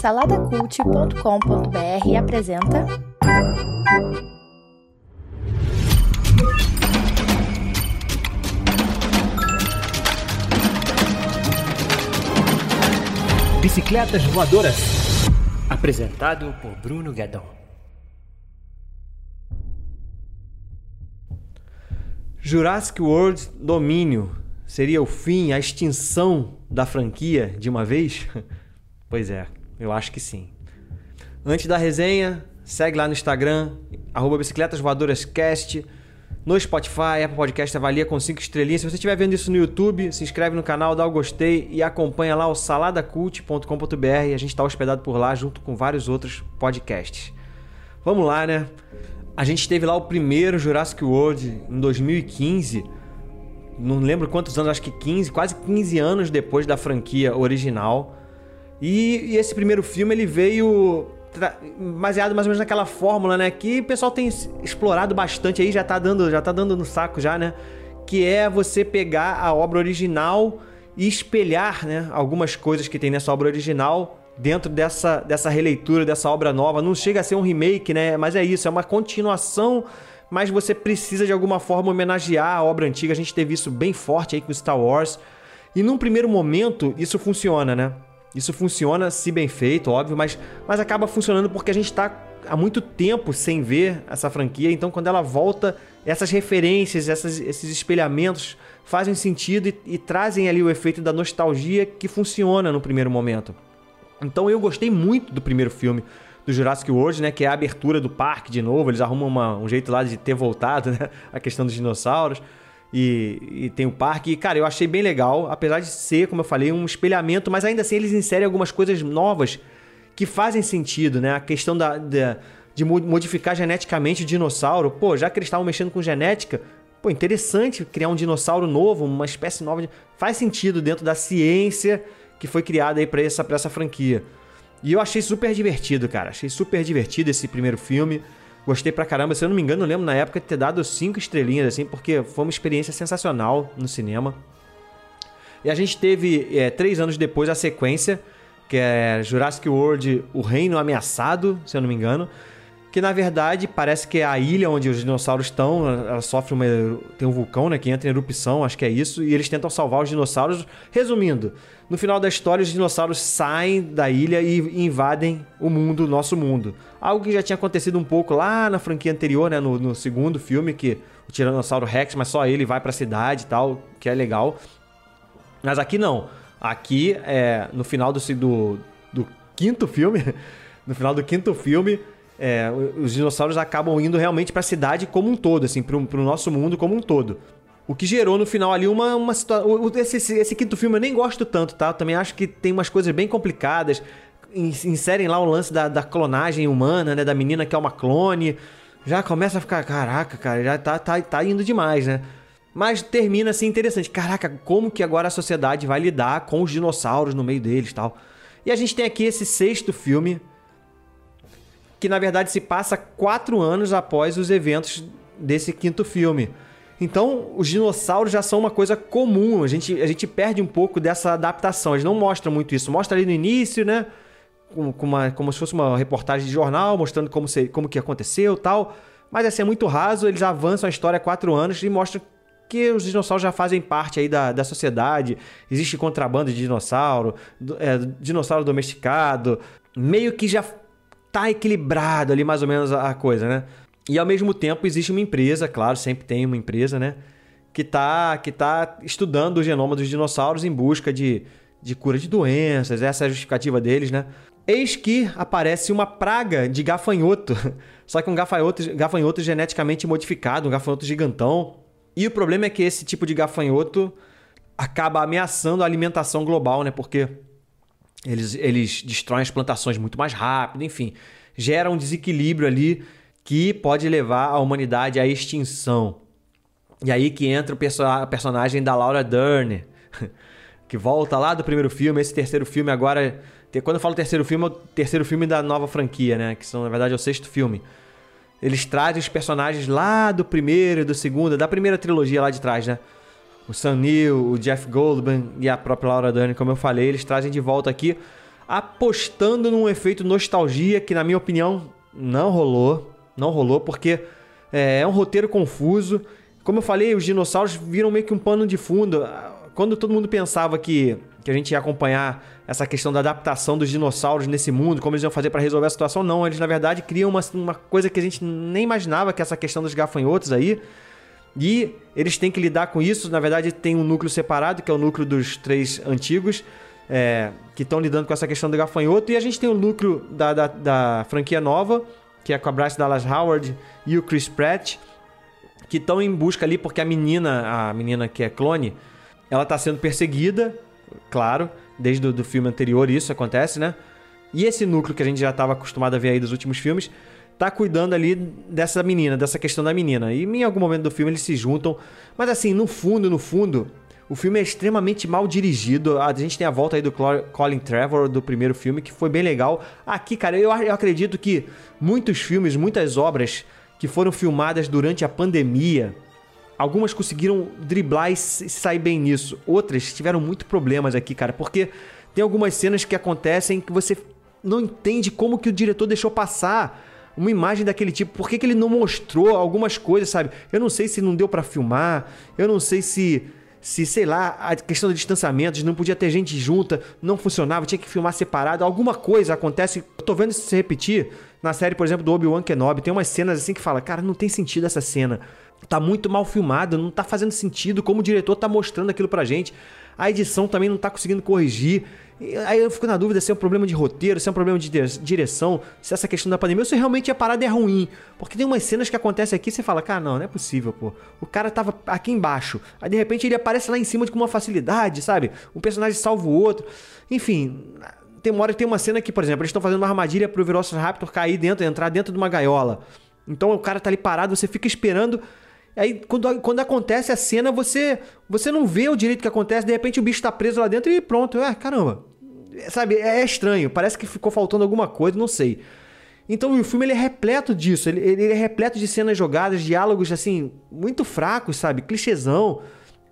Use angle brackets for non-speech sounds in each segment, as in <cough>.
Saladacult.com.br apresenta. Bicicletas Voadoras. Apresentado por Bruno Guedon. Jurassic World Domínio seria o fim, a extinção da franquia de uma vez? <laughs> pois é, eu acho que sim. Antes da resenha, segue lá no Instagram, arroba Bicicletas Voadoras Cast, no Spotify, Apple Podcast, avalia com 5 estrelinhas. Se você estiver vendo isso no YouTube, se inscreve no canal, dá o gostei e acompanha lá o saladacult.com.br. A gente está hospedado por lá junto com vários outros podcasts. Vamos lá, né? A gente teve lá o primeiro Jurassic World em 2015. Não lembro quantos anos, acho que 15, quase 15 anos depois da franquia original. E, e esse primeiro filme ele veio baseado mais ou menos naquela fórmula, né, que o pessoal tem explorado bastante aí, já tá dando, já tá dando no saco já, né? Que é você pegar a obra original e espelhar, né, algumas coisas que tem nessa obra original dentro dessa, dessa releitura, dessa obra nova. Não chega a ser um remake, né? Mas é isso, é uma continuação, mas você precisa de alguma forma homenagear a obra antiga. A gente teve isso bem forte aí com Star Wars. E num primeiro momento, isso funciona, né? Isso funciona se bem feito, óbvio, mas, mas acaba funcionando porque a gente está há muito tempo sem ver essa franquia, então quando ela volta, essas referências, essas, esses espelhamentos fazem sentido e, e trazem ali o efeito da nostalgia que funciona no primeiro momento. Então eu gostei muito do primeiro filme do Jurassic World, né? Que é a abertura do parque de novo. Eles arrumam uma, um jeito lá de ter voltado, <laughs> né? A questão dos dinossauros. E, e, tem o parque. E, cara, eu achei bem legal. Apesar de ser, como eu falei, um espelhamento. Mas ainda assim eles inserem algumas coisas novas que fazem sentido, né? A questão da, da de modificar geneticamente o dinossauro. Pô, já que eles estavam mexendo com genética... Pô, interessante criar um dinossauro novo, uma espécie nova. De... Faz sentido dentro da ciência que foi criada aí para essa, pra essa franquia. E eu achei super divertido, cara. Achei super divertido esse primeiro filme. Gostei pra caramba. Se eu não me engano, eu lembro na época de ter dado cinco estrelinhas, assim, porque foi uma experiência sensacional no cinema. E a gente teve, é, três anos depois, a sequência, que é Jurassic World O Reino Ameaçado, se eu não me engano que na verdade parece que é a ilha onde os dinossauros estão, ela sofre uma tem um vulcão, né, que entra em erupção, acho que é isso, e eles tentam salvar os dinossauros. Resumindo, no final da história os dinossauros saem da ilha e invadem o mundo, nosso mundo. Algo que já tinha acontecido um pouco lá na franquia anterior, né, no, no segundo filme que o Tiranossauro Rex, mas só ele vai para a cidade e tal, que é legal. Mas aqui não. Aqui é no final do, do, do quinto filme, <laughs> no final do quinto filme, é, os dinossauros acabam indo realmente para a cidade como um todo, assim, para o nosso mundo como um todo. O que gerou no final ali uma, uma situação. Esse, esse, esse, quinto filme eu nem gosto tanto, tá? Eu também acho que tem umas coisas bem complicadas. Inserem lá o lance da, da clonagem humana, né? Da menina que é uma clone. Já começa a ficar, caraca, cara, já tá, tá, tá indo demais, né? Mas termina assim interessante. Caraca, como que agora a sociedade vai lidar com os dinossauros no meio deles tal? E a gente tem aqui esse sexto filme, que na verdade se passa quatro anos após os eventos desse quinto filme. Então, os dinossauros já são uma coisa comum, a gente, a gente perde um pouco dessa adaptação. Eles não mostram muito isso. Mostra ali no início, né? Com, com uma, como se fosse uma reportagem de jornal, mostrando como, se, como que aconteceu tal. Mas assim, é muito raso, eles avançam a história há quatro anos e mostram que os dinossauros já fazem parte aí da, da sociedade. Existe contrabando de dinossauro, é, dinossauro domesticado. Meio que já tá equilibrado ali mais ou menos a coisa, né? E ao mesmo tempo existe uma empresa, claro, sempre tem uma empresa, né? Que tá, que tá estudando o genoma dos dinossauros em busca de, de cura de doenças, essa é a justificativa deles, né? Eis que aparece uma praga de gafanhoto, <laughs> só que um gafanhoto, gafanhoto geneticamente modificado, um gafanhoto gigantão. E o problema é que esse tipo de gafanhoto acaba ameaçando a alimentação global, né? Porque eles, eles destroem as plantações muito mais rápido, enfim. Gera um desequilíbrio ali que pode levar a humanidade à extinção. E aí que entra o perso personagem da Laura Dern, <laughs> que volta lá do primeiro filme. Esse terceiro filme agora. Quando eu falo terceiro filme, é o terceiro filme da nova franquia, né? Que são, na verdade, é o sexto filme. Eles trazem os personagens lá do primeiro e do segundo, da primeira trilogia lá de trás, né? O Sam Neill, o Jeff Goldblum e a própria Laura Dern, como eu falei, eles trazem de volta aqui. apostando num efeito nostalgia que, na minha opinião, não rolou. Não rolou, porque é, é um roteiro confuso. Como eu falei, os dinossauros viram meio que um pano de fundo. Quando todo mundo pensava que, que a gente ia acompanhar essa questão da adaptação dos dinossauros nesse mundo, como eles iam fazer para resolver a situação, não. Eles, na verdade, criam uma, uma coisa que a gente nem imaginava, que é essa questão dos gafanhotos aí. E eles têm que lidar com isso. Na verdade, tem um núcleo separado, que é o núcleo dos três antigos, é, que estão lidando com essa questão do gafanhoto. E a gente tem o núcleo da, da, da franquia nova, que é com a Bryce Dallas Howard e o Chris Pratt, que estão em busca ali porque a menina, a menina que é clone, ela está sendo perseguida, claro, desde o do filme anterior isso acontece, né? E esse núcleo que a gente já estava acostumado a ver aí dos últimos filmes, tá cuidando ali dessa menina, dessa questão da menina. E em algum momento do filme eles se juntam, mas assim, no fundo, no fundo, o filme é extremamente mal dirigido. A gente tem a volta aí do Colin Trevor do primeiro filme, que foi bem legal. Aqui, cara, eu, eu acredito que muitos filmes, muitas obras que foram filmadas durante a pandemia, algumas conseguiram driblar e sair bem nisso. Outras tiveram muito problemas aqui, cara, porque tem algumas cenas que acontecem que você não entende como que o diretor deixou passar uma imagem daquele tipo. Por que, que ele não mostrou algumas coisas, sabe? Eu não sei se não deu para filmar, eu não sei se se, sei lá, a questão do distanciamento, não podia ter gente junta, não funcionava, tinha que filmar separado, alguma coisa acontece. Eu tô vendo isso se repetir na série, por exemplo, do Obi-Wan Kenobi. Tem umas cenas assim que fala, cara, não tem sentido essa cena. Tá muito mal filmado, não tá fazendo sentido como o diretor tá mostrando aquilo pra gente. A edição também não tá conseguindo corrigir. Aí eu fico na dúvida se é um problema de roteiro, se é um problema de direção, se essa questão da pandemia, ou se realmente a parada é ruim. Porque tem umas cenas que acontecem aqui e você fala, cara, não, não é possível, pô. O cara tava aqui embaixo, aí de repente ele aparece lá em cima com uma facilidade, sabe? Um personagem salva o outro. Enfim, tem uma hora tem uma cena que, por exemplo, eles estão fazendo uma armadilha pro Velociraptor cair dentro, entrar dentro de uma gaiola. Então o cara tá ali parado, você fica esperando. Aí quando, quando acontece a cena, você você não vê o direito que acontece, de repente o bicho tá preso lá dentro e pronto. É, caramba sabe, é estranho. Parece que ficou faltando alguma coisa, não sei. Então o filme ele é repleto disso, ele, ele é repleto de cenas jogadas, diálogos assim, muito fracos, sabe? Clichêzão.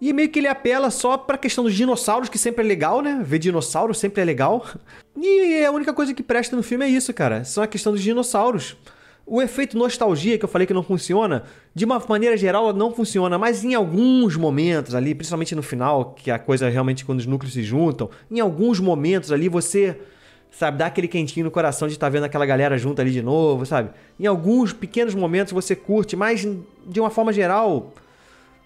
E meio que ele apela só pra questão dos dinossauros, que sempre é legal, né? Ver dinossauro sempre é legal. <laughs> E a única coisa que presta no filme é isso, cara. São a questão dos dinossauros. O efeito nostalgia que eu falei que não funciona, de uma maneira geral não funciona, mas em alguns momentos ali, principalmente no final, que a coisa realmente quando os núcleos se juntam, em alguns momentos ali você, sabe, dá aquele quentinho no coração de estar tá vendo aquela galera junto ali de novo, sabe? Em alguns pequenos momentos você curte, mas de uma forma geral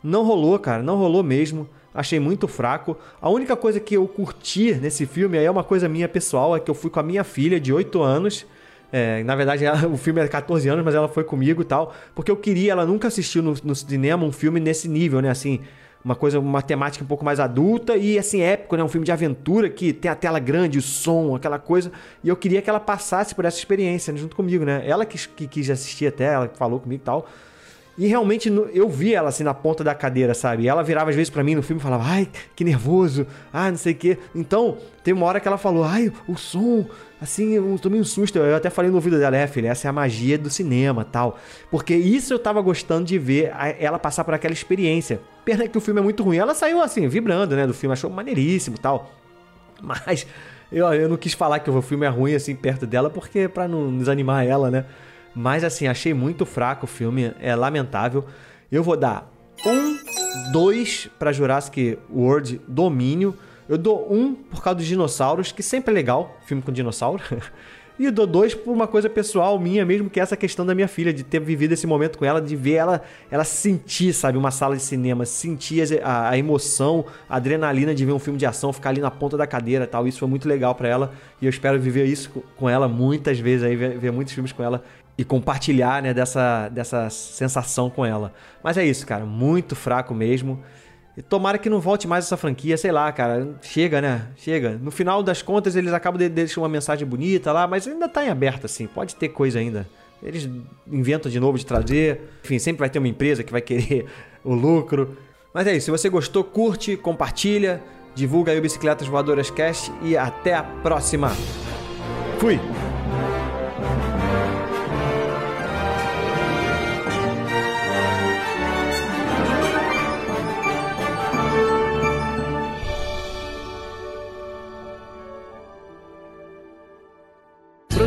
não rolou, cara, não rolou mesmo. Achei muito fraco. A única coisa que eu curti nesse filme aí é uma coisa minha pessoal, é que eu fui com a minha filha de 8 anos é, na verdade, ela, o filme é 14 anos, mas ela foi comigo e tal. Porque eu queria, ela nunca assistiu no, no, cinema um filme nesse nível, né? Assim, uma coisa, uma temática um pouco mais adulta e assim, épico, né? Um filme de aventura que tem a tela grande, o som, aquela coisa. E eu queria que ela passasse por essa experiência né? junto comigo, né? Ela que, que quis assistir até, ela falou comigo e tal. E realmente eu vi ela assim na ponta da cadeira, sabe? E ela virava às vezes para mim no filme e falava, ai, que nervoso, ah, não sei o quê. Então, tem uma hora que ela falou, ai, o som, assim, eu tomei um susto. Eu até falei no ouvido dela, é, filha, essa é a magia do cinema tal. Porque isso eu tava gostando de ver ela passar por aquela experiência. Pena que o filme é muito ruim. Ela saiu assim, vibrando, né, do filme, achou maneiríssimo tal. Mas eu, eu não quis falar que o filme é ruim assim perto dela, porque para não desanimar ela, né? Mas assim, achei muito fraco o filme, é lamentável. Eu vou dar um, dois para Jurassic World Domínio. Eu dou um por causa dos dinossauros, que sempre é legal, filme com dinossauro. <laughs> E dou dois por uma coisa pessoal minha mesmo, que é essa questão da minha filha, de ter vivido esse momento com ela, de ver ela, ela sentir, sabe, uma sala de cinema, sentir a, a emoção, a adrenalina de ver um filme de ação, ficar ali na ponta da cadeira tal. Isso foi muito legal para ela e eu espero viver isso com ela muitas vezes, aí ver, ver muitos filmes com ela e compartilhar, né, dessa, dessa sensação com ela. Mas é isso, cara, muito fraco mesmo. Tomara que não volte mais essa franquia, sei lá, cara. Chega, né? Chega. No final das contas, eles acabam de deixar uma mensagem bonita lá, mas ainda tá em aberto, assim. Pode ter coisa ainda. Eles inventam de novo de trazer. Enfim, sempre vai ter uma empresa que vai querer <laughs> o lucro. Mas é isso. Se você gostou, curte, compartilha, divulga aí o Bicicletas Voadoras Cast e até a próxima. Fui!